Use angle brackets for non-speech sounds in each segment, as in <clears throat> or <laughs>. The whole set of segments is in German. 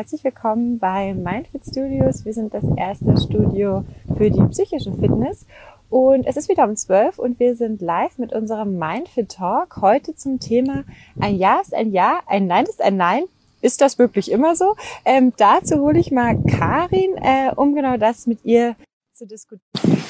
herzlich willkommen bei Mindfit Studios. Wir sind das erste Studio für die psychische Fitness und es ist wieder um 12 und wir sind live mit unserem Mindfit Talk heute zum Thema ein Ja ist ein Ja, ein Nein ist ein Nein. Ist das wirklich immer so? Ähm, dazu hole ich mal Karin, äh, um genau das mit ihr zu diskutieren.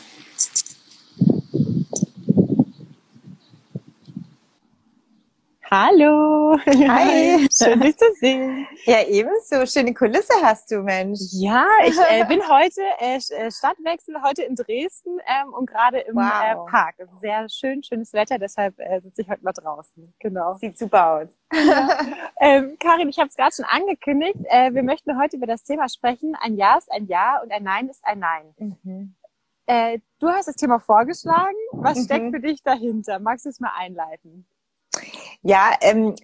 Hallo. <laughs> Hi. Schön, dich zu sehen. Ja, ebenso. Schöne Kulisse hast du, Mensch. Ja, ich äh, bin heute äh, äh, Stadtwechsel, heute in Dresden ähm, und gerade im wow. äh, Park. Sehr schön, schönes Wetter, deshalb äh, sitze ich heute mal draußen. Genau. Sieht super aus. Ja. <laughs> ähm, Karin, ich habe es gerade schon angekündigt. Äh, wir möchten heute über das Thema sprechen. Ein Ja ist ein Ja und ein Nein ist ein Nein. Mhm. Äh, du hast das Thema vorgeschlagen. Was mhm. steckt für dich dahinter? Magst du es mal einleiten? Ja, ähm,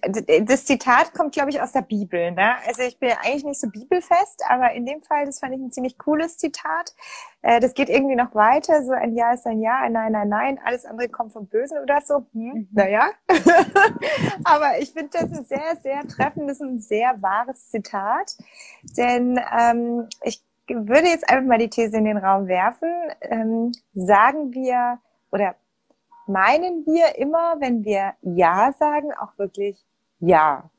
das Zitat kommt, glaube ich, aus der Bibel. Ne? Also ich bin eigentlich nicht so bibelfest, aber in dem Fall, das fand ich ein ziemlich cooles Zitat. Äh, das geht irgendwie noch weiter. So ein Ja ist ein Ja, ein Nein, ein Nein. Alles andere kommt vom Bösen oder so. Hm, mhm. Naja. <laughs> aber ich finde das ein sehr, sehr treffendes und sehr wahres Zitat. Denn ähm, ich würde jetzt einfach mal die These in den Raum werfen. Ähm, sagen wir oder meinen wir immer, wenn wir Ja sagen, auch wirklich Ja.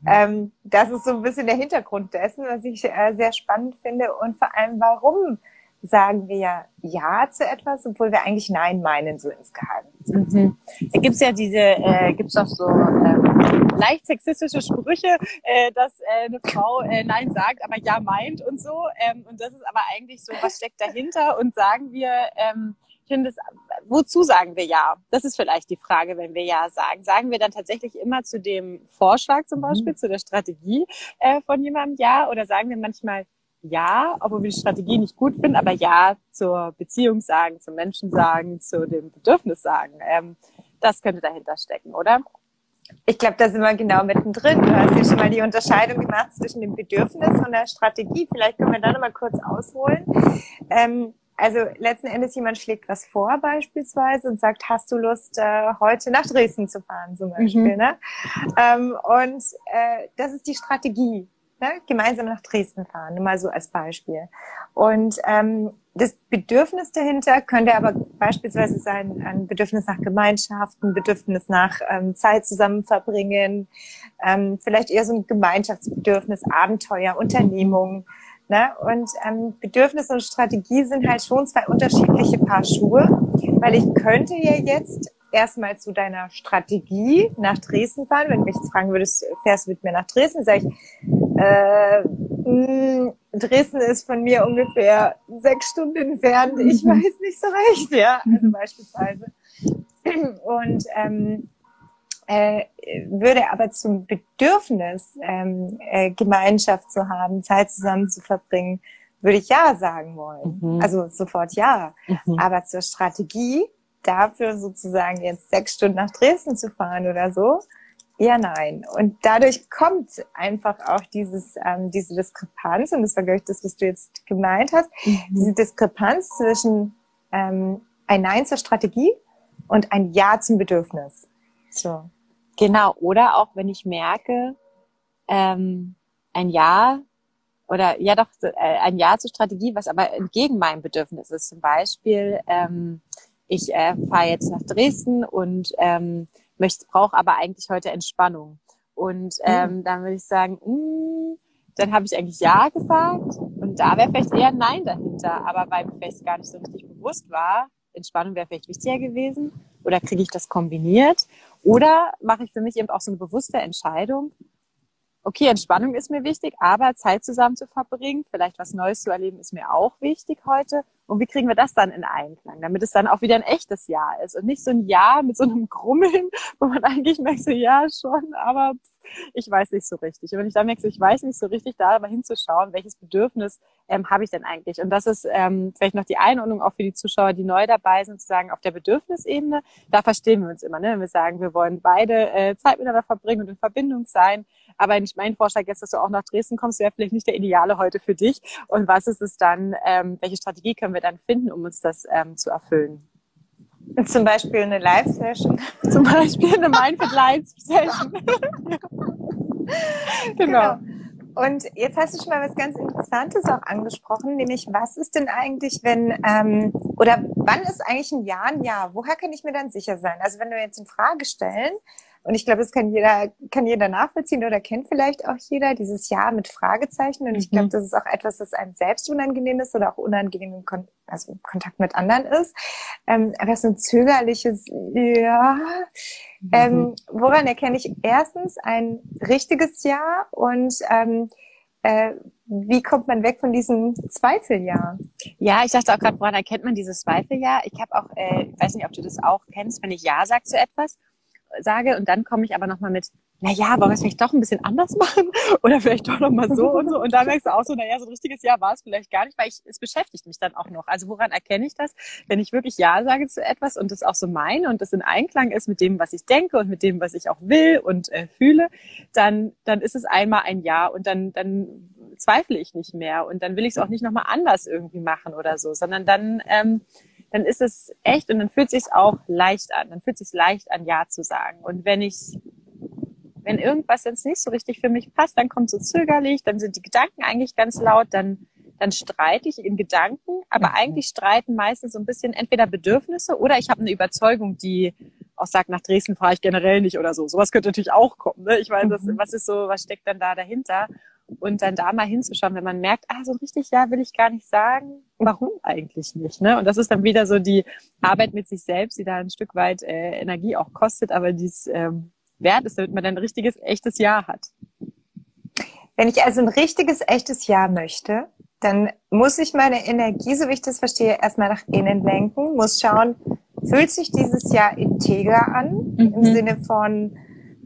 Mhm. Ähm, das ist so ein bisschen der Hintergrund dessen, was ich äh, sehr spannend finde und vor allem, warum sagen wir Ja zu etwas, obwohl wir eigentlich Nein meinen, so insgeheim. Mhm. Da gibt's ja diese, äh, gibt's auch so ähm, leicht sexistische Sprüche, äh, dass äh, eine Frau äh, Nein sagt, aber Ja meint und so. Ähm, und das ist aber eigentlich so, was steckt dahinter? Und sagen wir, ähm, ich finde es, wozu sagen wir ja? Das ist vielleicht die Frage, wenn wir ja sagen. Sagen wir dann tatsächlich immer zu dem Vorschlag zum mhm. Beispiel, mhm. zu der Strategie äh, von jemandem ja? Oder sagen wir manchmal ja, obwohl wir die Strategie nicht gut finden, aber ja zur Beziehung sagen, zum Menschen sagen, zu dem Bedürfnis sagen. Ähm, das könnte dahinter stecken, oder? Ich glaube, da sind wir genau mittendrin. Du hast ja schon mal die Unterscheidung gemacht zwischen dem Bedürfnis und der Strategie. Vielleicht können wir da nochmal kurz ausholen. Ähm, also letzten Endes jemand schlägt was vor beispielsweise und sagt, hast du Lust, äh, heute nach Dresden zu fahren zum Beispiel. Mhm. Ne? Ähm, und äh, das ist die Strategie. Ne? Gemeinsam nach Dresden fahren, nur mal so als Beispiel. Und ähm, das Bedürfnis dahinter könnte aber beispielsweise sein, ein Bedürfnis nach Gemeinschaft, ein Bedürfnis nach ähm, Zeit zusammen verbringen, ähm, vielleicht eher so ein Gemeinschaftsbedürfnis, Abenteuer, Unternehmung. Ne? Und ähm, Bedürfnis und Strategie sind halt schon zwei unterschiedliche Paar Schuhe, weil ich könnte ja jetzt erstmal zu deiner Strategie nach Dresden fahren. Wenn du mich jetzt fragen würdest, fährst du mit mir nach Dresden, sage ich, äh, mh, hm, Dresden ist von mir ungefähr sechs Stunden entfernt. Ich mhm. weiß nicht so recht, ja, also beispielsweise. Und ähm, äh, würde aber zum Bedürfnis, ähm, äh, Gemeinschaft zu haben, Zeit zusammen zu verbringen, würde ich ja sagen wollen. Mhm. Also sofort ja. Mhm. Aber zur Strategie, dafür sozusagen jetzt sechs Stunden nach Dresden zu fahren oder so, eher nein. Und dadurch kommt einfach auch dieses, ähm, diese Diskrepanz, und das war, glaube ich, das, was du jetzt gemeint hast, mhm. diese Diskrepanz zwischen ähm, ein Nein zur Strategie und ein Ja zum Bedürfnis. So. Genau, oder auch wenn ich merke, ähm, ein Ja oder ja doch äh, ein Ja zur Strategie, was aber entgegen meinem Bedürfnis ist. Zum Beispiel, ähm, ich äh, fahre jetzt nach Dresden und ähm, möchte, brauche aber eigentlich heute Entspannung. Und mhm. ähm, mhm. dann würde ich sagen, mh, mm, dann habe ich eigentlich Ja gesagt und da wäre vielleicht eher Nein dahinter. Aber weil mir vielleicht gar nicht so richtig bewusst war, Entspannung wäre vielleicht wichtiger gewesen oder kriege ich das kombiniert oder mache ich für mich eben auch so eine bewusste Entscheidung, okay, Entspannung ist mir wichtig, aber Zeit zusammen zu verbringen, vielleicht was Neues zu erleben, ist mir auch wichtig heute. Und wie kriegen wir das dann in Einklang, damit es dann auch wieder ein echtes Jahr ist und nicht so ein Jahr mit so einem Grummeln, <laughs> wo man eigentlich merkt, so ja schon, aber ich weiß nicht so richtig. Und wenn ich dann merke, ich weiß nicht so richtig, da aber hinzuschauen, welches Bedürfnis ähm, habe ich denn eigentlich? Und das ist ähm, vielleicht noch die Einordnung auch für die Zuschauer, die neu dabei sind, zu sagen, auf der Bedürfnisebene, da verstehen wir uns immer, ne? wenn wir sagen, wir wollen beide äh, Zeit miteinander verbringen und in Verbindung sein. Aber mein Vorschlag jetzt, dass du auch nach Dresden kommst, wäre vielleicht nicht der Ideale heute für dich. Und was ist es dann, ähm, welche Strategie können wir dann finden, um uns das ähm, zu erfüllen? Zum Beispiel eine Live-Session. <laughs> Zum Beispiel eine Mindful Live-Session. <laughs> genau. genau. Und jetzt hast du schon mal was ganz Interessantes auch angesprochen, nämlich was ist denn eigentlich, wenn, ähm, oder wann ist eigentlich ein Jahr ein Jahr? Woher kann ich mir dann sicher sein? Also wenn wir jetzt in Frage stellen, und ich glaube, das kann jeder, kann jeder nachvollziehen oder kennt vielleicht auch jeder, dieses Jahr mit Fragezeichen. Und ich glaube, mhm. das ist auch etwas, das einem selbst unangenehm ist oder auch unangenehm im Kon also Kontakt mit anderen ist. Ähm, aber so ein zögerliches, ja. Mhm. Ähm, woran erkenne ich erstens ein richtiges Ja und ähm, äh, wie kommt man weg von diesem Zweifeljahr? Ja, ich dachte auch gerade, woran erkennt man dieses Zweifeljahr? Ich habe auch, äh, ich weiß nicht, ob du das auch kennst, wenn ich Ja sage zu etwas sage und dann komme ich aber nochmal mit, na ja, wollen wir es vielleicht doch ein bisschen anders <laughs> machen oder vielleicht doch nochmal so und so und da merkst du auch so, na ja, so ein richtiges Ja war es vielleicht gar nicht, weil ich, es beschäftigt mich dann auch noch. Also woran erkenne ich das? Wenn ich wirklich Ja sage zu etwas und das auch so meine und das in Einklang ist mit dem, was ich denke und mit dem, was ich auch will und äh, fühle, dann, dann ist es einmal ein Ja und dann, dann zweifle ich nicht mehr und dann will ich es auch nicht nochmal anders irgendwie machen oder so, sondern dann ähm, dann ist es echt und dann fühlt es sich auch leicht an. Dann fühlt es sich leicht an, Ja zu sagen. Und wenn ich, wenn irgendwas jetzt nicht so richtig für mich passt, dann kommt so zögerlich, dann sind die Gedanken eigentlich ganz laut, dann, dann streite ich in Gedanken, aber mhm. eigentlich streiten meistens so ein bisschen entweder Bedürfnisse oder ich habe eine Überzeugung, die auch sagt, nach Dresden fahre ich generell nicht oder so. Sowas könnte natürlich auch kommen. Ne? Ich meine, das, mhm. was ist so, was steckt dann da dahinter? und dann da mal hinzuschauen, wenn man merkt, ah, so richtig ja will ich gar nicht sagen, warum eigentlich nicht, ne? Und das ist dann wieder so die Arbeit mit sich selbst, die da ein Stück weit äh, Energie auch kostet, aber dies ähm, wert ist, damit man ein richtiges, echtes Ja hat. Wenn ich also ein richtiges, echtes Ja möchte, dann muss ich meine Energie, so wie ich das verstehe, erstmal nach innen lenken, muss schauen, fühlt sich dieses Jahr integer an, mhm. im Sinne von,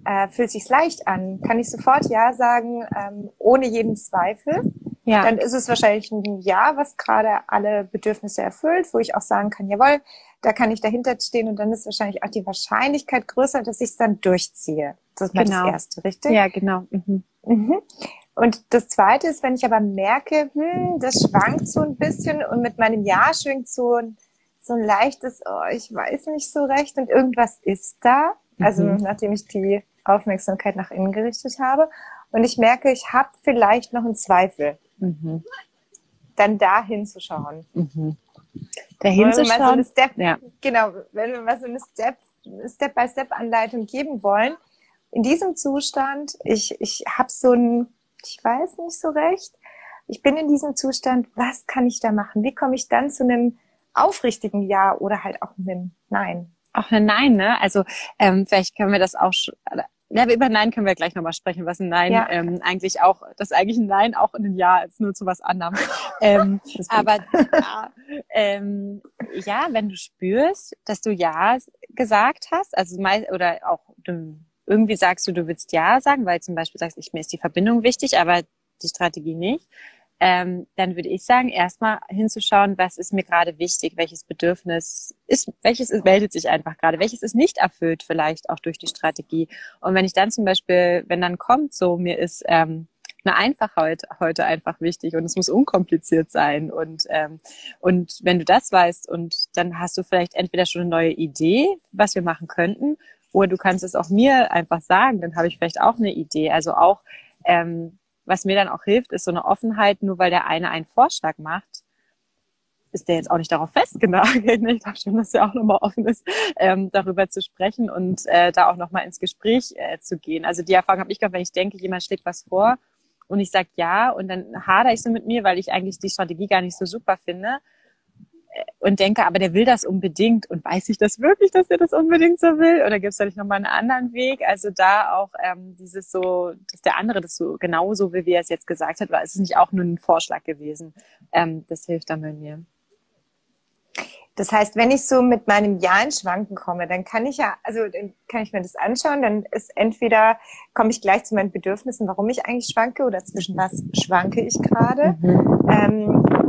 äh, fühlt sich leicht an, kann ich sofort Ja sagen, ähm, ohne jeden Zweifel. Ja. Dann ist es wahrscheinlich ein Ja, was gerade alle Bedürfnisse erfüllt, wo ich auch sagen kann, jawohl, da kann ich dahinter stehen und dann ist wahrscheinlich auch die Wahrscheinlichkeit größer, dass ich es dann durchziehe. Das ist mal genau. das Erste, richtig? Ja, genau. Mhm. Mhm. Und das Zweite ist, wenn ich aber merke, hm, das schwankt so ein bisschen und mit meinem Ja schwingt so ein, so ein leichtes, oh, ich weiß nicht so recht und irgendwas ist da. Also mhm. nachdem ich die Aufmerksamkeit nach innen gerichtet habe und ich merke, ich habe vielleicht noch einen Zweifel, mhm. dann da hinzuschauen. Mhm. Da hinzuschauen. So ja. Genau, wenn wir mal so eine Step, Step-by-Step-Anleitung geben wollen, in diesem Zustand, ich, ich habe so ein, ich weiß nicht so recht, ich bin in diesem Zustand, was kann ich da machen? Wie komme ich dann zu einem aufrichtigen Ja oder halt auch einem Nein? Auch ein Nein, ne? Also ähm, vielleicht können wir das auch ja, über Nein können wir gleich nochmal sprechen, was ein Nein ja. ähm, eigentlich auch, das ist eigentlich ein Nein auch in einem Ja ist nur zu was anderem. <laughs> ähm, aber ja, ähm, ja, wenn du spürst, dass du Ja gesagt hast, also mal, oder auch du, irgendwie sagst du, du willst Ja sagen, weil zum Beispiel sagst, ich, mir ist die Verbindung wichtig, aber die Strategie nicht ähm, dann würde ich sagen, erstmal hinzuschauen, was ist mir gerade wichtig, welches Bedürfnis ist, welches ist, meldet sich einfach gerade, welches ist nicht erfüllt vielleicht auch durch die Strategie. Und wenn ich dann zum Beispiel, wenn dann kommt, so mir ist ähm, eine Einfachheit heute einfach wichtig und es muss unkompliziert sein und ähm, und wenn du das weißt und dann hast du vielleicht entweder schon eine neue Idee, was wir machen könnten, oder du kannst es auch mir einfach sagen, dann habe ich vielleicht auch eine Idee. Also auch ähm, was mir dann auch hilft, ist so eine Offenheit, nur weil der eine einen Vorschlag macht, ist der jetzt auch nicht darauf festgenagelt. <laughs> Ich glaube schon, dass er auch nochmal offen ist, ähm, darüber zu sprechen und äh, da auch nochmal ins Gespräch äh, zu gehen. Also die Erfahrung habe ich gehabt, wenn ich denke, jemand schlägt was vor und ich sage ja und dann hader ich so mit mir, weil ich eigentlich die Strategie gar nicht so super finde und denke, aber der will das unbedingt und weiß ich das wirklich, dass er das unbedingt so will? Oder gibt es da nicht nochmal einen anderen Weg? Also da auch ähm, dieses so, dass der andere das so genauso will, wie er es jetzt gesagt hat, weil es ist nicht auch nur ein Vorschlag gewesen. Ähm, das hilft dann bei mir. Das heißt, wenn ich so mit meinem Ja in Schwanken komme, dann kann ich ja, also dann kann ich mir das anschauen, dann ist entweder komme ich gleich zu meinen Bedürfnissen, warum ich eigentlich schwanke oder zwischen was schwanke ich gerade. Mhm. Ähm,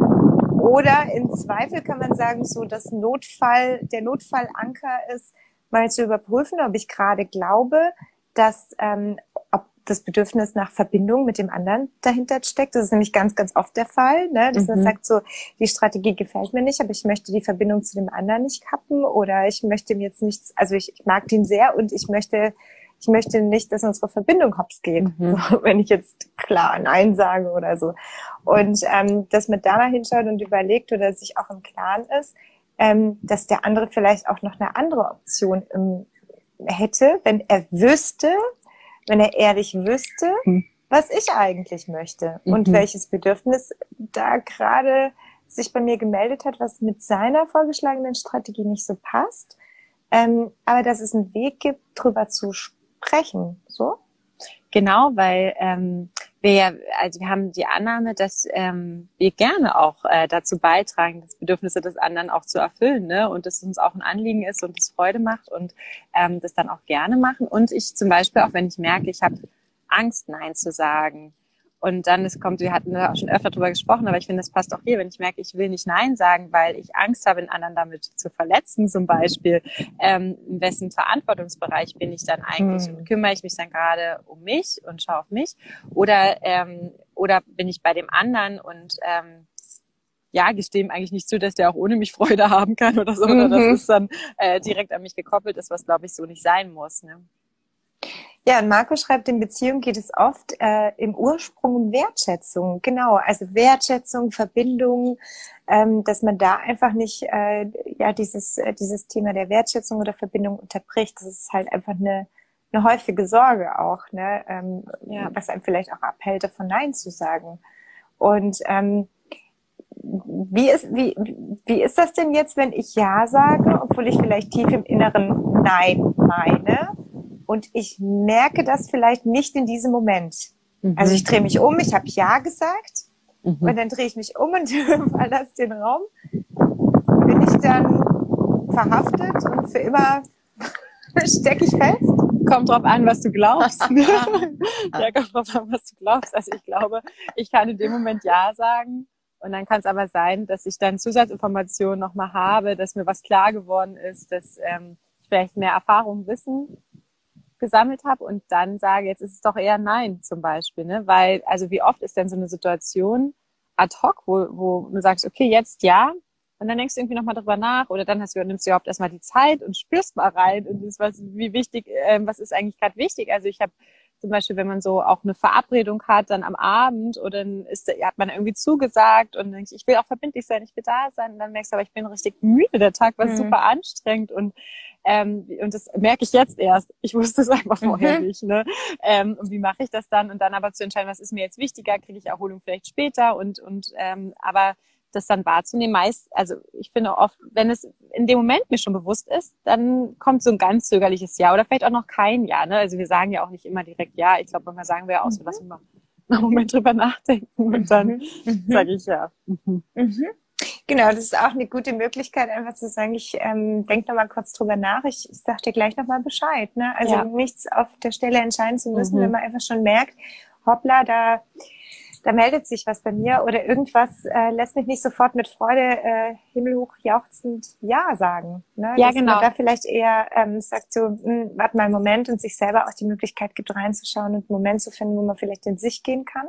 oder im Zweifel kann man sagen, so das Notfall, der Notfallanker ist, mal zu überprüfen, ob ich gerade glaube, dass ähm, ob das Bedürfnis nach Verbindung mit dem anderen dahinter steckt. Das ist nämlich ganz, ganz oft der Fall, ne? dass mhm. man sagt so, die Strategie gefällt mir nicht, aber ich möchte die Verbindung zu dem anderen nicht kappen oder ich möchte mir jetzt nichts, also ich, ich mag den sehr und ich möchte ich möchte nicht, dass unsere Verbindung hops geht, mhm. <laughs> so, wenn ich jetzt klar Nein sage oder so. Und ähm, dass man da mal hinschaut und überlegt oder sich auch im Klaren ist, ähm, dass der andere vielleicht auch noch eine andere Option im, hätte, wenn er wüsste, wenn er ehrlich wüsste, mhm. was ich eigentlich möchte mhm. und welches Bedürfnis da gerade sich bei mir gemeldet hat, was mit seiner vorgeschlagenen Strategie nicht so passt. Ähm, aber dass es einen Weg gibt, drüber zu sprechen. So? Genau, weil ähm, wir, also wir haben die Annahme, dass ähm, wir gerne auch äh, dazu beitragen, das Bedürfnisse des anderen auch zu erfüllen, ne? Und dass es uns auch ein Anliegen ist und es Freude macht und ähm, das dann auch gerne machen. Und ich zum Beispiel, auch wenn ich merke, ich habe Angst, Nein zu sagen, und dann es kommt, wir hatten da auch schon öfter drüber gesprochen, aber ich finde, das passt auch hier, wenn ich merke, ich will nicht Nein sagen, weil ich Angst habe, den anderen damit zu verletzen, zum Beispiel. Ähm, in wessen Verantwortungsbereich bin ich dann eigentlich mhm. und kümmere ich mich dann gerade um mich und schaue auf mich? Oder, ähm, oder bin ich bei dem anderen und ähm, ja, gestehe ihm eigentlich nicht zu, dass der auch ohne mich Freude haben kann oder so. Mhm. Oder das ist dann äh, direkt an mich gekoppelt ist, was glaube ich so nicht sein muss. Ne? Ja, und Marco schreibt, in Beziehungen geht es oft äh, im Ursprung um Wertschätzung. Genau, also Wertschätzung, Verbindung, ähm, dass man da einfach nicht äh, ja dieses äh, dieses Thema der Wertschätzung oder Verbindung unterbricht. Das ist halt einfach eine eine häufige Sorge auch, ne? Ähm, ja. was einem vielleicht auch abhält, davon Nein zu sagen. Und ähm, wie ist, wie, wie ist das denn jetzt, wenn ich Ja sage, obwohl ich vielleicht tief im Inneren Nein meine? Und ich merke das vielleicht nicht in diesem Moment. Mhm. Also ich drehe mich um, ich habe Ja gesagt mhm. und dann drehe ich mich um und <laughs> verlasse den Raum. Bin ich dann verhaftet und für immer <laughs> stecke ich fest? Kommt drauf an, was du glaubst. <laughs> ja, kommt drauf an, was du glaubst. Also ich glaube, ich kann in dem Moment Ja sagen. Und dann kann es aber sein, dass ich dann Zusatzinformationen nochmal habe, dass mir was klar geworden ist, dass ähm, ich vielleicht mehr Erfahrung, Wissen gesammelt habe und dann sage, jetzt ist es doch eher Nein zum Beispiel, ne? Weil, also wie oft ist denn so eine Situation ad hoc, wo, wo du sagst, okay, jetzt ja, und dann denkst du irgendwie nochmal drüber nach oder dann hast du, nimmst du überhaupt erstmal die Zeit und spürst mal rein und das, was, wie wichtig, äh, was ist eigentlich gerade wichtig. Also ich habe zum Beispiel, wenn man so auch eine Verabredung hat, dann am Abend oder dann ist, hat man irgendwie zugesagt und denkt, ich will auch verbindlich sein, ich will da sein und dann merkst du, aber ich bin richtig müde, der Tag war mhm. super anstrengend und ähm, und das merke ich jetzt erst. Ich wusste es einfach vorher mhm. nicht. Ne? Ähm, und wie mache ich das dann? Und dann aber zu entscheiden, was ist mir jetzt wichtiger, kriege ich Erholung vielleicht später und und ähm, aber das dann wahrzunehmen. Meist, also ich finde oft, wenn es in dem Moment mir schon bewusst ist, dann kommt so ein ganz zögerliches Ja oder vielleicht auch noch kein Ja. Ne? Also wir sagen ja auch nicht immer direkt Ja. Ich glaube, manchmal sagen wir ja auch so, mhm. lass uns mal einen Moment drüber nachdenken und dann mhm. mhm. sage ich Ja. Mhm. Mhm. Genau, das ist auch eine gute Möglichkeit, einfach zu sagen, ich ähm, denke nochmal kurz drüber nach, ich, ich sag dir gleich nochmal Bescheid. Ne? Also ja. nichts auf der Stelle entscheiden zu müssen, wenn man einfach schon merkt, hoppla, da da meldet sich was bei mir oder irgendwas äh, lässt mich nicht sofort mit Freude äh, himmelhoch jauchzend Ja sagen. Ne? Ja, Dass genau. Man da vielleicht eher ähm, sagt so, mh, hm, warte mal einen Moment und sich selber auch die Möglichkeit gibt, reinzuschauen und einen Moment zu finden, wo man vielleicht in sich gehen kann.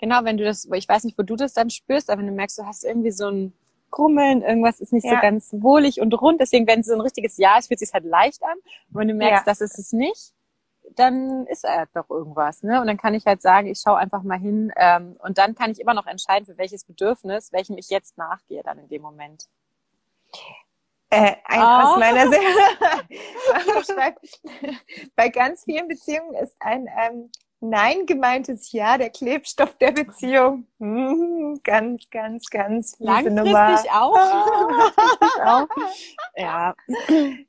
Genau, wenn du das, ich weiß nicht, wo du das dann spürst, aber wenn du merkst, du hast irgendwie so ein Krummeln, irgendwas ist nicht ja. so ganz wohlig und rund, deswegen, wenn es so ein richtiges Ja ist, fühlt es sich halt leicht an. Und wenn du merkst, ja. das ist es nicht, dann ist er doch irgendwas. Ne? Und dann kann ich halt sagen, ich schaue einfach mal hin ähm, und dann kann ich immer noch entscheiden, für welches Bedürfnis, welchem ich jetzt nachgehe dann in dem Moment. Äh, ein, oh. Aus meiner Sicht. <laughs> <laughs> bei ganz vielen Beziehungen ist ein ähm, Nein gemeintes Ja der Klebstoff der Beziehung. Hm, ganz, ganz, ganz Langfristig auch. Langfristig <laughs> auch. Ja.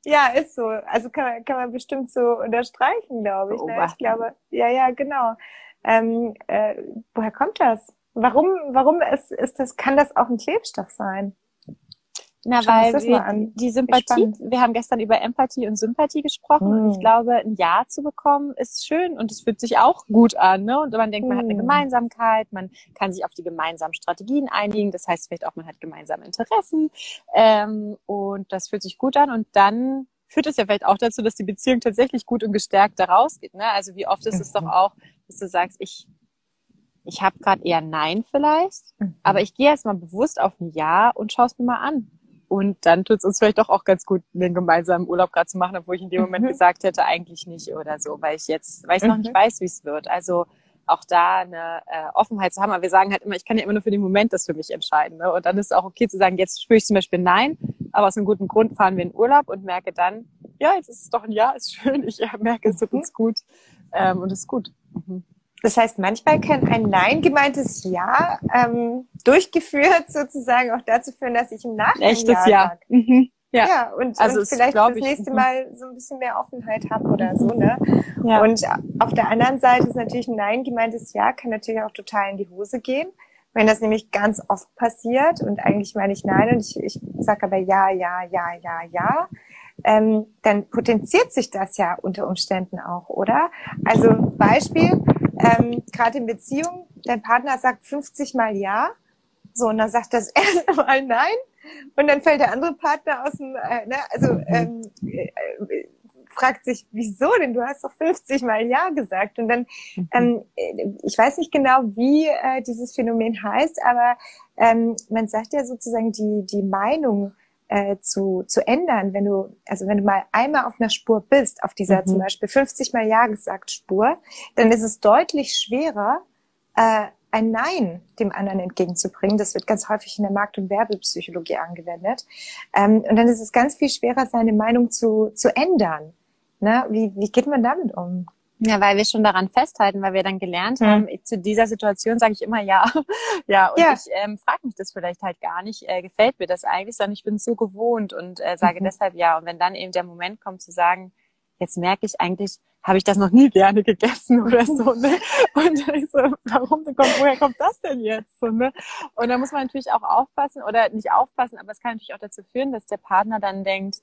ja, ist so. Also kann man, kann man bestimmt so unterstreichen, glaube ich. Ne? Ich glaube, ja, ja, genau. Ähm, äh, woher kommt das? Warum, warum ist, ist das, kann das auch ein Klebstoff sein? Na, weil wir, die Sympathie, wir haben gestern über Empathie und Sympathie gesprochen mm. und ich hm. glaube, ein Ja zu bekommen ist schön und es fühlt sich auch gut an, ne? Und man denkt, man hat eine hm. Gemeinsamkeit, man kann sich auf die gemeinsamen Strategien einigen, das heißt vielleicht auch, man hat gemeinsame Interessen ähm, und das fühlt sich gut an und dann führt es ja vielleicht auch dazu, dass die Beziehung tatsächlich gut und gestärkt da rausgeht, ne? Also wie oft ist mhm. es doch mhm. auch, dass du sagst, ich ich habe gerade eher Nein vielleicht, mhm. aber ich gehe erst mal bewusst auf ein Ja und schaue es mir mal an und dann tut es uns vielleicht doch auch ganz gut, den gemeinsamen Urlaub gerade zu machen, obwohl ich in dem Moment mhm. gesagt hätte, eigentlich nicht oder so, weil ich jetzt, weil ich mhm. noch nicht mhm. weiß, wie es wird. Also auch da eine äh, Offenheit zu haben. Aber wir sagen halt immer, ich kann ja immer nur für den Moment das für mich entscheiden. Ne? Und dann ist es auch okay zu sagen, jetzt spüre ich zum Beispiel Nein, aber aus einem guten Grund fahren wir in Urlaub und merke dann, ja, jetzt ist es doch ein Ja, ist schön, ich äh, merke, es tut uns gut ähm, und es ist gut. Mhm. Das heißt, manchmal kann ein Nein gemeintes Ja ähm, durchgeführt sozusagen auch dazu führen, dass ich im Nachhinein Echtes Ja, ja. Mhm. Ja. ja, und, also und vielleicht das nächste mhm. Mal so ein bisschen mehr Offenheit habe oder so, ne? Ja. Und auf der anderen Seite ist natürlich ein Nein gemeintes Ja, kann natürlich auch total in die Hose gehen. Wenn das nämlich ganz oft passiert und eigentlich meine ich Nein und ich, ich sage aber Ja, Ja, Ja, Ja, Ja, ähm, dann potenziert sich das ja unter Umständen auch, oder? Also Beispiel, ähm, gerade in Beziehung, dein Partner sagt 50 Mal Ja, so, und dann sagt das <laughs> erste Mal Nein und dann fällt der andere Partner aus dem, äh, ne, also mhm. ähm, äh, fragt sich, wieso denn? Du hast doch 50 Mal Ja gesagt. Und dann, mhm. ähm, ich weiß nicht genau, wie äh, dieses Phänomen heißt, aber ähm, man sagt ja sozusagen die, die Meinung äh, zu, zu ändern, wenn du, also wenn du mal einmal auf einer Spur bist, auf dieser mhm. zum Beispiel 50 Mal Ja gesagt Spur, dann ist es deutlich schwerer, äh, ein Nein dem anderen entgegenzubringen. Das wird ganz häufig in der Markt- und Werbepsychologie angewendet. Ähm, und dann ist es ganz viel schwerer, seine Meinung zu, zu ändern. Ne? Wie, wie geht man damit um? Ja, weil wir schon daran festhalten, weil wir dann gelernt hm. haben, zu dieser Situation sage ich immer ja. <laughs> ja, und ja. ich ähm, frage mich das vielleicht halt gar nicht, äh, gefällt mir das eigentlich, sondern ich bin so gewohnt und äh, sage mhm. deshalb ja. Und wenn dann eben der Moment kommt zu sagen, jetzt merke ich eigentlich, habe ich das noch nie gerne gegessen <laughs> oder so, ne? Und ich so, warum, kommt, woher kommt das denn jetzt? So, ne? Und da muss man natürlich auch aufpassen oder nicht aufpassen, aber es kann natürlich auch dazu führen, dass der Partner dann denkt,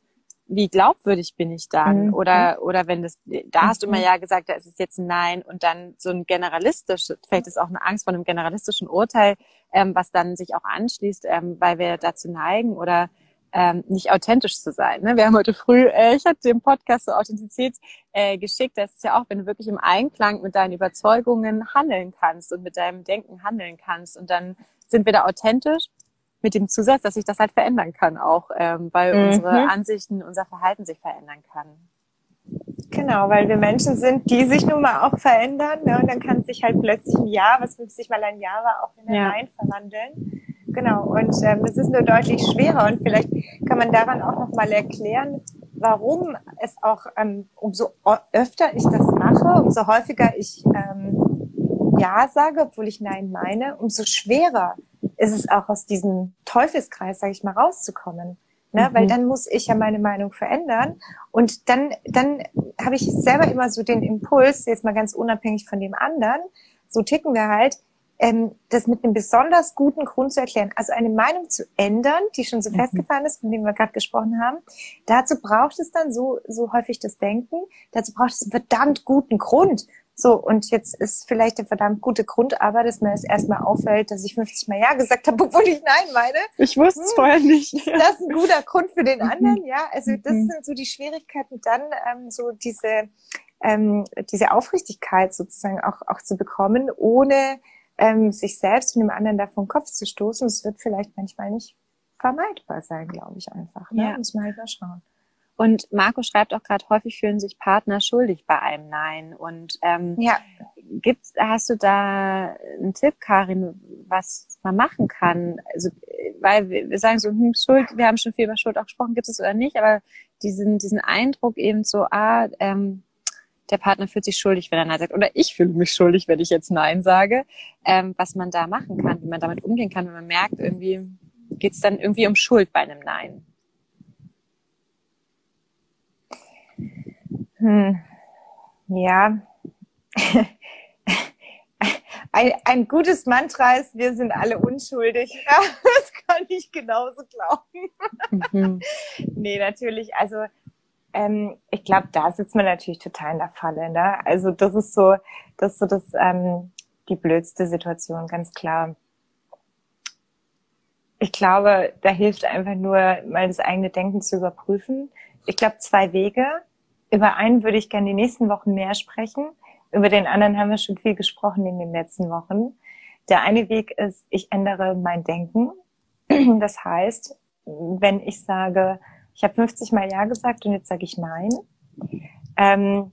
wie glaubwürdig bin ich dann? Mhm. Oder, oder wenn das, da hast du immer mhm. ja gesagt, da ist es jetzt ein Nein und dann so ein generalistisches, vielleicht ist auch eine Angst vor einem generalistischen Urteil, ähm, was dann sich auch anschließt, ähm, weil wir dazu neigen oder ähm, nicht authentisch zu sein. Ne? Wir haben heute früh, äh, ich hatte den Podcast zur Authentizität äh, geschickt, das ist ja auch, wenn du wirklich im Einklang mit deinen Überzeugungen handeln kannst und mit deinem Denken handeln kannst und dann sind wir da authentisch mit dem Zusatz, dass sich das halt verändern kann auch, ähm, weil mhm. unsere Ansichten, unser Verhalten sich verändern kann. Genau, weil wir Menschen sind, die sich nun mal auch verändern. Ne? Und dann kann sich halt plötzlich ein Jahr, was 50 mal ein Jahr war, auch in ein ja. Nein verwandeln. Genau, und ähm, es ist nur deutlich schwerer und vielleicht kann man daran auch nochmal erklären, warum es auch, ähm, umso öfter ich das mache, umso häufiger ich ähm, Ja sage, obwohl ich Nein meine, umso schwerer ist es auch aus diesem Teufelskreis, sage ich mal, rauszukommen. Ne? Mhm. Weil dann muss ich ja meine Meinung verändern und dann, dann habe ich selber immer so den Impuls, jetzt mal ganz unabhängig von dem anderen, so ticken wir halt, ähm, das mit einem besonders guten Grund zu erklären. Also eine Meinung zu ändern, die schon so mhm. festgefahren ist, von dem wir gerade gesprochen haben. Dazu braucht es dann so, so häufig das Denken. Dazu braucht es einen verdammt guten Grund. So, und jetzt ist vielleicht der verdammt gute Grund, aber dass mir das erstmal auffällt, dass ich 50 Mal Ja gesagt habe, <laughs> obwohl ich Nein meine. Ich wusste es hm, vorher nicht. Ist das ein guter Grund für den anderen? Ja, also das mhm. sind so die Schwierigkeiten, dann ähm, so diese, ähm, diese Aufrichtigkeit sozusagen auch, auch zu bekommen, ohne ähm, sich selbst und dem anderen da vom Kopf zu stoßen. Es wird vielleicht manchmal nicht vermeidbar sein, glaube ich einfach. Ne? Ja. Muss man halt mal schauen. Und Marco schreibt auch gerade, häufig fühlen sich Partner schuldig bei einem Nein. Und ähm, ja. gibt's, hast du da einen Tipp, Karin, was man machen kann? Also, weil wir sagen so, hm, Schuld, wir haben schon viel über Schuld auch gesprochen, gibt es oder nicht, aber diesen, diesen Eindruck eben so, ah, ähm, der Partner fühlt sich schuldig, wenn er Nein sagt. Oder ich fühle mich schuldig, wenn ich jetzt Nein sage. Ähm, was man da machen kann, wie man damit umgehen kann, wenn man merkt, irgendwie geht es dann irgendwie um Schuld bei einem Nein. Hm. Ja. <laughs> Ein, ein gutes Mantra ist, wir sind alle unschuldig. <laughs> Ja, das kann ich genauso glauben. Mhm. <laughs> nee, natürlich. Also ähm, ich glaube, da sitzt man natürlich total in der Falle. Ne? Also das ist so, das ist so das ähm, die blödste Situation, ganz klar. Ich glaube, da hilft einfach nur, mal das eigene Denken zu überprüfen. Ich glaube, zwei Wege. Über einen würde ich gerne die nächsten Wochen mehr sprechen. Über den anderen haben wir schon viel gesprochen in den letzten Wochen. Der eine Weg ist, ich ändere mein Denken. <clears throat> Das heißt, wenn ich sage, ich habe 50 Mal Ja gesagt und jetzt sage ich Nein. Ähm,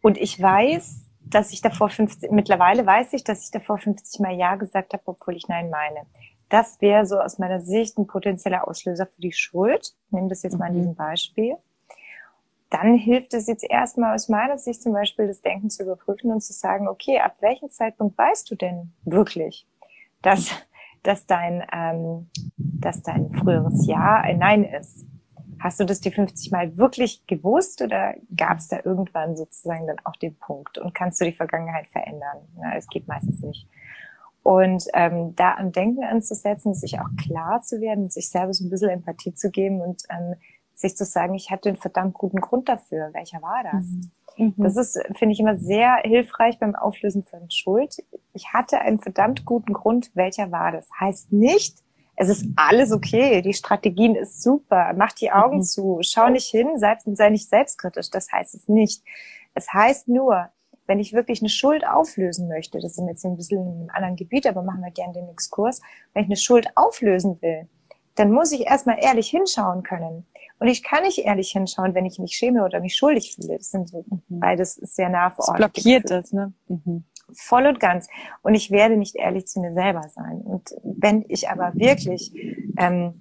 und ich weiß, dass ich davor 50, mittlerweile weiß ich, dass ich davor 50 Mal Ja gesagt habe, obwohl ich Nein meine. Das wäre so aus meiner Sicht ein potenzieller Auslöser für die Schuld. Ich nehme das jetzt mal in mhm. diesem Beispiel. Dann hilft es jetzt erstmal aus meiner Sicht zum Beispiel das Denken zu überprüfen und zu sagen, okay, ab welchem Zeitpunkt weißt du denn wirklich, dass, dass dein, ähm, dass dein früheres Ja ein Nein ist? Hast du das die 50 Mal wirklich gewusst oder gab es da irgendwann sozusagen dann auch den Punkt? Und kannst du die Vergangenheit verändern? Na, es geht meistens nicht. Und ähm, da am Denken anzusetzen, sich auch klar zu werden, sich selber so ein bisschen Empathie zu geben und ähm, sich zu sagen, ich hatte einen verdammt guten Grund dafür. Welcher war das? Mhm. Das ist, finde ich, immer sehr hilfreich beim Auflösen von Schuld. Ich hatte einen verdammt guten Grund. Welcher war das? Heißt nicht, es ist alles okay, die Strategien ist super, mach die Augen mhm. zu, schau nicht hin, sei, sei nicht selbstkritisch, das heißt es nicht. Es heißt nur, wenn ich wirklich eine Schuld auflösen möchte, das ist jetzt ein bisschen in einem anderen Gebiet, aber machen wir gerne den Exkurs, wenn ich eine Schuld auflösen will, dann muss ich erstmal ehrlich hinschauen können. Und ich kann nicht ehrlich hinschauen, wenn ich mich schäme oder mich schuldig fühle. Das sind so, mhm. beides sehr nah vor Ort. Blockiert das, ne? Mhm. Voll und ganz. Und ich werde nicht ehrlich zu mir selber sein. Und wenn ich aber wirklich ähm,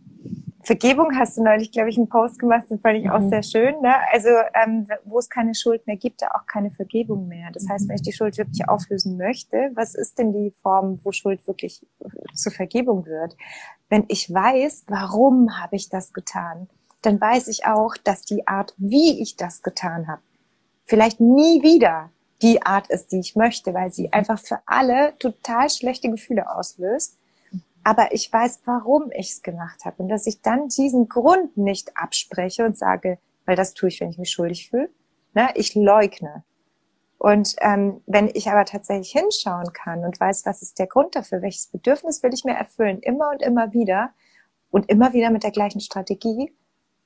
Vergebung hast du neulich, glaube ich, einen Post gemacht, den fand ich auch mhm. sehr schön. Ne? Also ähm, wo es keine Schuld mehr gibt, da auch keine Vergebung mehr. Das heißt, wenn ich die Schuld wirklich auflösen möchte, was ist denn die Form, wo Schuld wirklich zur Vergebung wird? Wenn ich weiß, warum habe ich das getan, dann weiß ich auch, dass die Art, wie ich das getan habe, vielleicht nie wieder die Art ist, die ich möchte, weil sie einfach für alle total schlechte Gefühle auslöst. Aber ich weiß, warum ich es gemacht habe und dass ich dann diesen Grund nicht abspreche und sage, weil das tue ich, wenn ich mich schuldig fühle. Ne? Ich leugne. Und ähm, wenn ich aber tatsächlich hinschauen kann und weiß, was ist der Grund dafür, welches Bedürfnis will ich mir erfüllen, immer und immer wieder und immer wieder mit der gleichen Strategie,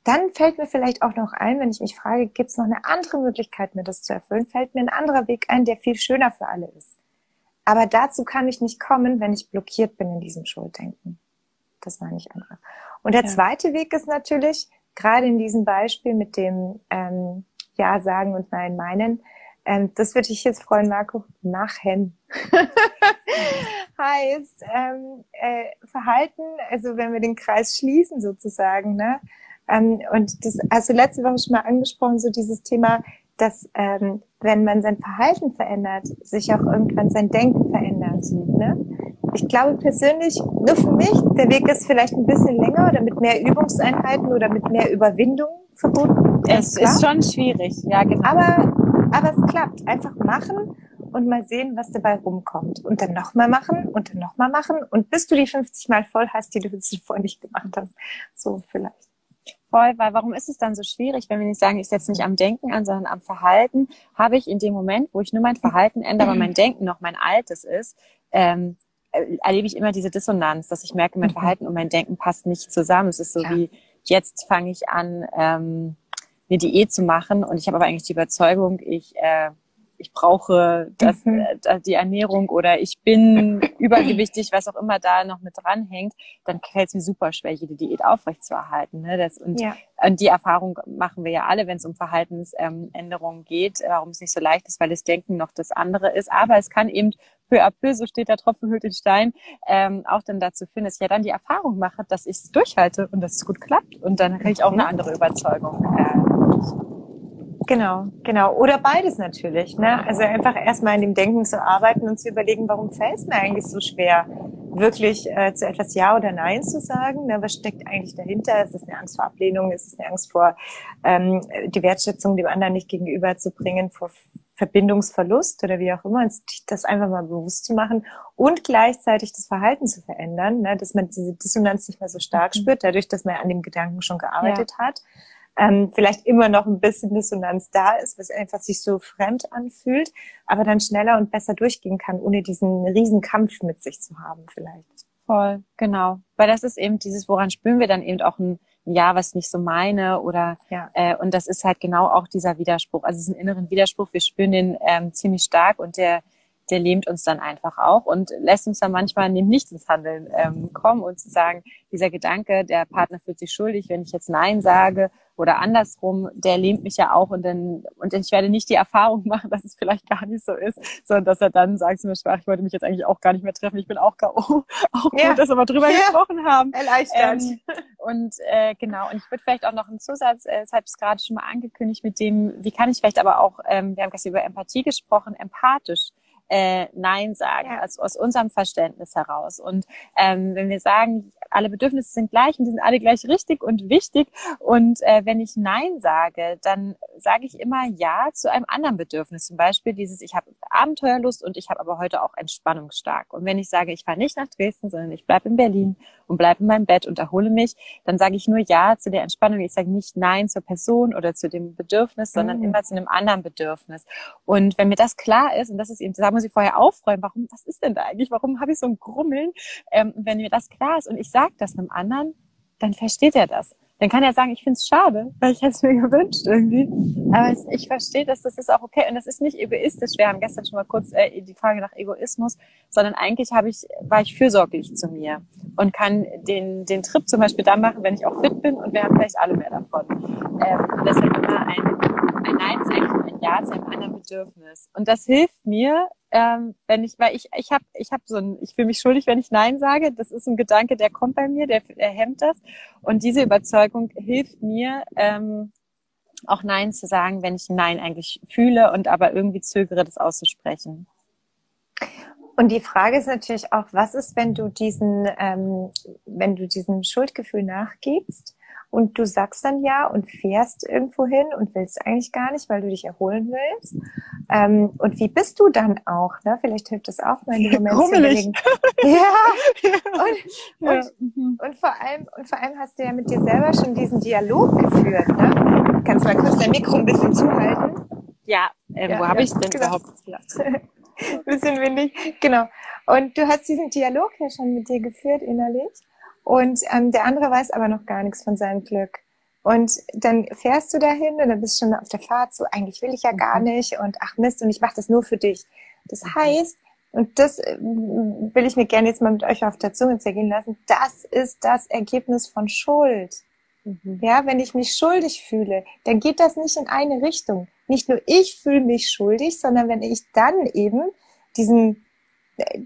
dann fällt mir vielleicht auch noch ein, wenn ich mich frage, gibt es noch eine andere Möglichkeit, mir das zu erfüllen, fällt mir ein anderer Weg ein, der viel schöner für alle ist. Aber dazu kann ich nicht kommen, wenn ich blockiert bin in diesem Schulddenken. Das meine ich einfach. Und der ja. zweite Weg ist natürlich, gerade in diesem Beispiel mit dem ähm, Ja sagen und Nein meinen, ähm, das würde ich jetzt freuen, Marco, machen. <laughs> heißt ähm, äh, Verhalten, also wenn wir den Kreis schließen sozusagen, ne? Ähm, und das hast du letzte Woche schon mal angesprochen, so dieses Thema, dass ähm, wenn man sein Verhalten verändert, sich auch irgendwann sein Denken verändert. Ne? Ich glaube persönlich, nur für mich, der Weg ist vielleicht ein bisschen länger oder mit mehr Übungseinheiten oder mit mehr Überwindung verbunden. Es ist schon schwierig, ja genau. Aber, aber es klappt. Einfach machen und mal sehen, was dabei rumkommt. Und dann nochmal machen und dann nochmal machen. Und bis du die 50 Mal voll hast, die du <laughs> vorher nicht gemacht hast. So vielleicht voll, weil warum ist es dann so schwierig, wenn wir nicht sagen, ich setze nicht am Denken an, sondern am Verhalten, habe ich in dem Moment, wo ich nur mein Verhalten ändere, aber mein <clears throat> Denken noch mein altes ist, ähm, äh, erlebe ich immer diese Dissonanz, dass ich merke, mein mhm. Verhalten und mein Denken passt nicht zusammen. Es ist so ja. wie, jetzt fange ich an, ähm, eine Diät zu machen und ich habe aber eigentlich die Überzeugung, ich äh, ich brauche das, mhm. äh, die Ernährung oder ich bin übergewichtig, was auch immer da noch mit dranhängt, dann fällt es mir super schwer, jede Diät aufrechtzuerhalten. Ne? Das, und, ja. und die Erfahrung machen wir ja alle, wenn es um Verhaltensänderungen geht, warum es nicht so leicht ist, weil das Denken noch das andere ist. Aber es kann eben peu à peu, so steht der Tropfen hüllt den Stein, ähm, auch dann dazu führen, dass ich ja dann die Erfahrung mache, dass ich es durchhalte und dass es gut klappt. Und dann kriege ich auch eine andere Überzeugung. Äh, Genau, genau. Oder beides natürlich. Ne? Also einfach erstmal in dem Denken zu arbeiten und zu überlegen, warum fällt es mir eigentlich so schwer, wirklich äh, zu etwas Ja oder Nein zu sagen. Ne? Was steckt eigentlich dahinter? Ist es eine Angst vor Ablehnung? Ist es eine Angst vor ähm, die Wertschätzung dem anderen nicht gegenüberzubringen, vor Verbindungsverlust oder wie auch immer, und das einfach mal bewusst zu machen und gleichzeitig das Verhalten zu verändern, ne? dass man diese Dissonanz nicht mehr so stark mhm. spürt, dadurch, dass man an dem Gedanken schon gearbeitet ja. hat ähm, vielleicht immer noch ein bisschen Dissonanz da ist, was einfach sich so fremd anfühlt, aber dann schneller und besser durchgehen kann, ohne diesen riesen Kampf mit sich zu haben vielleicht. Voll, genau. Weil das ist eben dieses, woran spüren wir dann eben auch ein Ja, was nicht so meine oder ja. äh, und das ist halt genau auch dieser Widerspruch, also diesen inneren Widerspruch, wir spüren den ähm, ziemlich stark und der der lähmt uns dann einfach auch und lässt uns dann manchmal eben nicht ins Handeln ähm, kommen und zu sagen, dieser Gedanke, der Partner fühlt sich schuldig, wenn ich jetzt Nein sage oder andersrum, der lähmt mich ja auch und dann, und ich werde nicht die Erfahrung <laughs> machen, dass es vielleicht gar nicht so ist, sondern dass er dann sagt zu mir, ich wollte mich jetzt eigentlich auch gar nicht mehr treffen, ich bin auch K.O. <laughs> Auch gut, ja. dass wir mal drüber ja. gesprochen haben. Erleichtert. Ähm, und äh, genau, und ich würde vielleicht auch noch einen Zusatz, äh, das habe ich gerade schon mal angekündigt, mit dem, wie kann ich vielleicht aber auch, ähm, wir haben gestern über Empathie gesprochen, empathisch äh, Nein sagen, ja. also aus unserem Verständnis heraus. Und ähm, wenn wir sagen, alle Bedürfnisse sind gleich und die sind alle gleich richtig und wichtig. Und äh, wenn ich Nein sage, dann sage ich immer Ja zu einem anderen Bedürfnis. Zum Beispiel dieses, ich habe Abenteuerlust und ich habe aber heute auch Entspannungsstark. Und wenn ich sage, ich fahre nicht nach Dresden, sondern ich bleibe in Berlin und bleibe in meinem Bett und erhole mich, dann sage ich nur Ja zu der Entspannung. Ich sage nicht Nein zur Person oder zu dem Bedürfnis, sondern mhm. immer zu einem anderen Bedürfnis. Und wenn mir das klar ist, und das ist eben, da muss ich vorher aufräumen, warum, was ist denn da eigentlich? Warum habe ich so ein Grummeln? Ähm, wenn mir das klar ist und ich sage das einem anderen, dann versteht er das dann kann er sagen, ich finde es schade, weil ich hätte es mir gewünscht irgendwie. Aber ich verstehe, dass das ist auch okay und das ist nicht egoistisch. Wir haben gestern schon mal kurz äh, die Frage nach Egoismus, sondern eigentlich habe ich war ich fürsorglich zu mir und kann den den Trip zum Beispiel dann machen, wenn ich auch fit bin und wir haben vielleicht alle mehr davon. Ähm, deshalb immer ein, ein Nein zu ein Ja zu einem anderen Bedürfnis und das hilft mir ähm, wenn ich, weil ich, ich habe, ich habe so ein, ich fühle mich schuldig, wenn ich Nein sage. Das ist ein Gedanke, der kommt bei mir, der, der hemmt das. Und diese Überzeugung hilft mir, ähm, auch Nein zu sagen, wenn ich Nein eigentlich fühle und aber irgendwie zögere, das auszusprechen. Und die Frage ist natürlich auch, was ist, wenn du diesen, ähm, wenn du diesem Schuldgefühl nachgibst und du sagst dann ja und fährst irgendwo hin und willst eigentlich gar nicht, weil du dich erholen willst. Ähm, und wie bist du dann auch? Ne? Vielleicht hilft das auch mal in dem Moment. <laughs> Ja. Und, ja. Und, mhm. und, vor allem, und vor allem hast du ja mit dir selber schon diesen Dialog geführt. Ne? Kannst du mal kurz dein Mikro ein bisschen zuhalten? Ja, äh, ja wo habe ja, ich denn genau. überhaupt? bisschen <laughs> windig. Genau. Und du hast diesen Dialog ja schon mit dir geführt innerlich. Und ähm, der andere weiß aber noch gar nichts von seinem Glück. Und dann fährst du dahin und dann bist du schon auf der Fahrt so, eigentlich will ich ja gar mhm. nicht und ach Mist und ich mache das nur für dich. Das mhm. heißt, und das äh, will ich mir gerne jetzt mal mit euch auf der Zunge zergehen lassen, das ist das Ergebnis von Schuld. Mhm. Ja, wenn ich mich schuldig fühle, dann geht das nicht in eine Richtung. Nicht nur ich fühle mich schuldig, sondern wenn ich dann eben diesen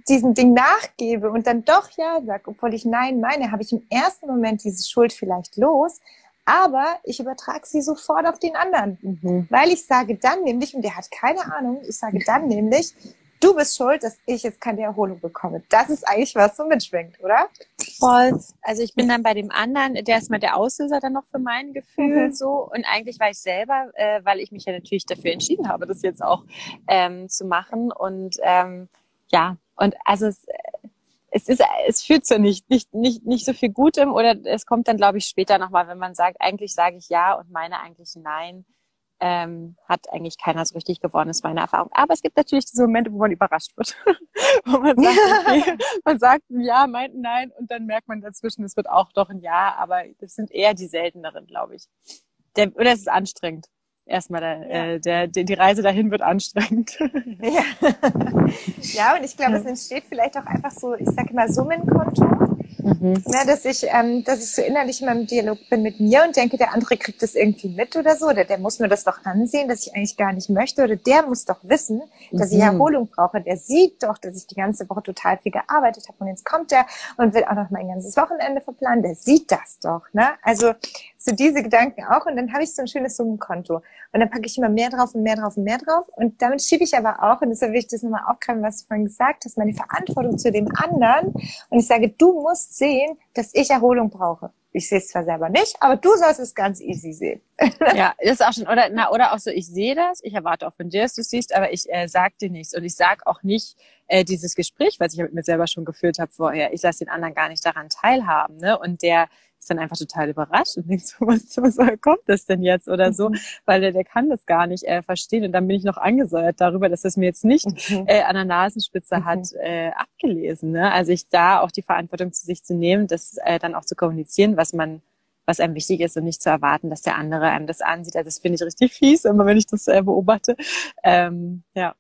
diesem Ding nachgebe und dann doch ja sag, obwohl ich Nein meine, habe ich im ersten Moment diese Schuld vielleicht los, aber ich übertrage sie sofort auf den anderen. Mhm. Weil ich sage dann nämlich, und der hat keine Ahnung, ich sage dann nämlich, du bist schuld, dass ich jetzt keine Erholung bekomme. Das ist eigentlich was so mitschwingt, oder? Voll. Also ich bin dann bei dem anderen, der ist mal der Auslöser dann noch für mein Gefühl mhm. so. Und eigentlich war ich selber, äh, weil ich mich ja natürlich dafür entschieden habe, das jetzt auch ähm, zu machen. Und ähm, ja, und also es, es ist, es führt zu nicht, nicht, nicht, nicht so viel Gutem oder es kommt dann, glaube ich, später nochmal, wenn man sagt, eigentlich sage ich ja und meine eigentlich nein, ähm, hat eigentlich keiner so richtig gewonnen, ist meine Erfahrung. Aber es gibt natürlich diese Momente, wo man überrascht wird. <laughs> wo man sagt, okay, <laughs> man sagt ein Ja, meint ein Nein und dann merkt man dazwischen, es wird auch doch ein Ja, aber das sind eher die selteneren, glaube ich. Der, oder es ist anstrengend erstmal der, ja. äh, der, der, die Reise dahin wird anstrengend. <laughs> Ja, ja und ich glaube, es entsteht vielleicht auch einfach so, ich sage mal, Summenkonto. Mhm. Ja, dass ich, ähm, dass ich so innerlich immer im Dialog bin mit mir und denke, der andere kriegt das irgendwie mit oder so, oder der muss mir das doch ansehen, dass ich eigentlich gar nicht möchte, oder der muss doch wissen, dass mhm. ich Erholung brauche. Der sieht doch, dass ich die ganze Woche total viel gearbeitet habe und jetzt kommt er und will auch noch mein ganzes Wochenende verplanen. Der sieht das doch, ne? Also so diese Gedanken auch und dann habe ich so ein schönes Summenkonto. Und dann packe ich immer mehr drauf und mehr drauf und mehr drauf. Und damit schiebe ich aber auch, und deshalb will ich das nochmal aufgreifen, was du vorhin gesagt hast, meine Verantwortung zu dem anderen. Und ich sage, du musst sehen, dass ich Erholung brauche. Ich sehe es zwar selber nicht, aber du sollst es ganz easy sehen. <laughs> ja, das ist auch schon, oder, na, oder auch so, ich sehe das, ich erwarte auch von dir, dass du es siehst, aber ich äh, sag dir nichts. Und ich sag auch nicht äh, dieses Gespräch, was ich mit mir selber schon geführt habe vorher. Ich lasse den anderen gar nicht daran teilhaben. Ne? Und der dann einfach total überrascht und denkt so, was, was kommt das denn jetzt oder so, mhm. weil der, der kann das gar nicht äh, verstehen und dann bin ich noch angesäuert darüber, dass das mir jetzt nicht mhm. äh, an der Nasenspitze mhm. hat äh, abgelesen. Ne? Also ich da auch die Verantwortung zu sich zu nehmen, das äh, dann auch zu kommunizieren, was man was einem wichtig ist und nicht zu erwarten, dass der andere einem das ansieht. Also das finde ich richtig fies, immer wenn ich das äh, beobachte. Ähm, ja.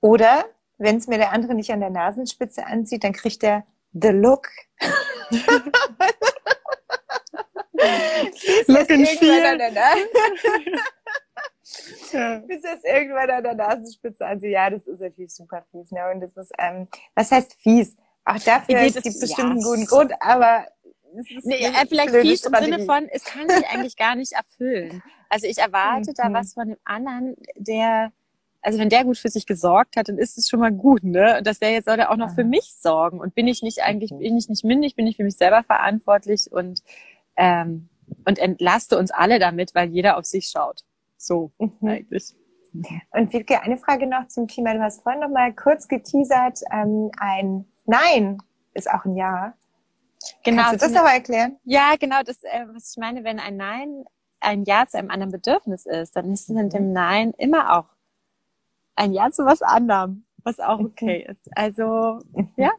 Oder wenn es mir der andere nicht an der Nasenspitze anzieht, dann kriegt er the look. <laughs> look and feel. <laughs> ja. bis das irgendwann an der Nasenspitze an. ja, das ist natürlich super fies. Ne? Und das ist, ähm, was heißt fies? Auch dafür gibt es bestimmt einen guten Grund, aber nee, äh, vielleicht fies im Sinne von, es kann sich eigentlich gar nicht erfüllen. Also ich erwarte da <laughs> mhm. was von dem anderen, der, also wenn der gut für sich gesorgt hat, dann ist es schon mal gut, ne? Und dass der jetzt soll er auch noch für mich sorgen. Und bin ich nicht eigentlich, bin ich nicht mündig, bin ich für mich selber verantwortlich und ähm, und entlaste uns alle damit, weil jeder auf sich schaut. So mhm. eigentlich. Und Wiebke, eine Frage noch zum Thema. Du hast vorhin noch mal kurz geteasert, ähm, ein Nein ist auch ein Ja. Genau. Kannst du das aber erklären? Ja, genau. Das, äh, was ich meine, wenn ein Nein ein Ja zu einem anderen Bedürfnis ist, dann ist in dem Nein immer auch ein Ja zu was anderem, was auch okay mhm. ist. Also, ja.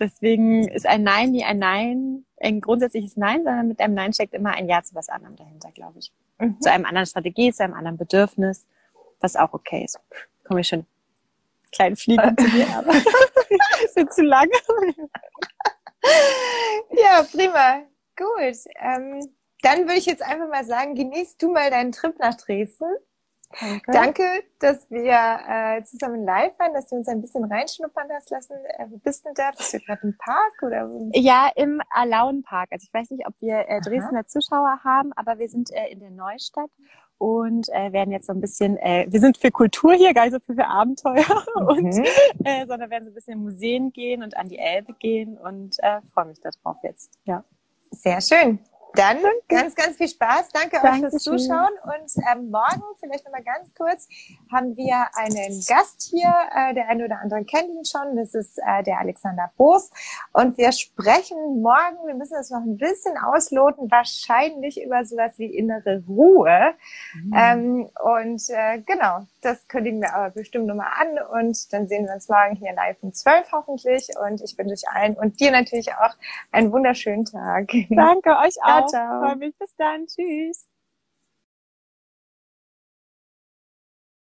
Deswegen ist ein Nein nie ein Nein, ein grundsätzliches Nein, sondern mit einem Nein steckt immer ein Ja zu was anderem dahinter, glaube ich mhm. zu einem anderen Strategie, zu einem anderen Bedürfnis, was auch okay ist. Komme ich schon kleinen Fliegen zu mir, aber <laughs> sind zu lange. ja, prima. Gut. Ähm, dann würde ich jetzt einfach mal sagen, genießt du mal deinen Trip nach Dresden. Danke. Danke, dass wir äh, zusammen live waren, dass du uns ein bisschen reinschnuppern hast lassen. Äh, wo bist du denn da? Bist du gerade im Park oder? Ja, im Alaun-Park. Also ich weiß nicht, ob wir äh, Dresdner Aha. Zuschauer haben, aber wir sind äh, in der Neustadt und äh, werden jetzt so ein bisschen, äh, wir sind für Kultur hier, gar nicht so viel für Abenteuer, <laughs> mhm. und, äh, sondern werden so ein bisschen in Museen gehen und an die Elbe gehen und äh, freue mich darauf jetzt. Ja. Sehr schön. Dann ganz, ganz viel Spaß. Danke, Danke euch fürs Zuschauen. Und ähm, morgen, vielleicht nochmal ganz kurz, haben wir einen Gast hier. Äh, der eine oder andere kennt ihn schon. Das ist äh, der Alexander Boos. Und wir sprechen morgen, wir müssen das noch ein bisschen ausloten, wahrscheinlich über sowas wie innere Ruhe. Mhm. Ähm, und äh, genau, das kündigen wir aber bestimmt nochmal an. Und dann sehen wir uns morgen hier live um 12 hoffentlich. Und ich wünsche euch allen und dir natürlich auch einen wunderschönen Tag. Danke euch auch. Ciao, ciao. Freue mich. Bis dann. Tschüss.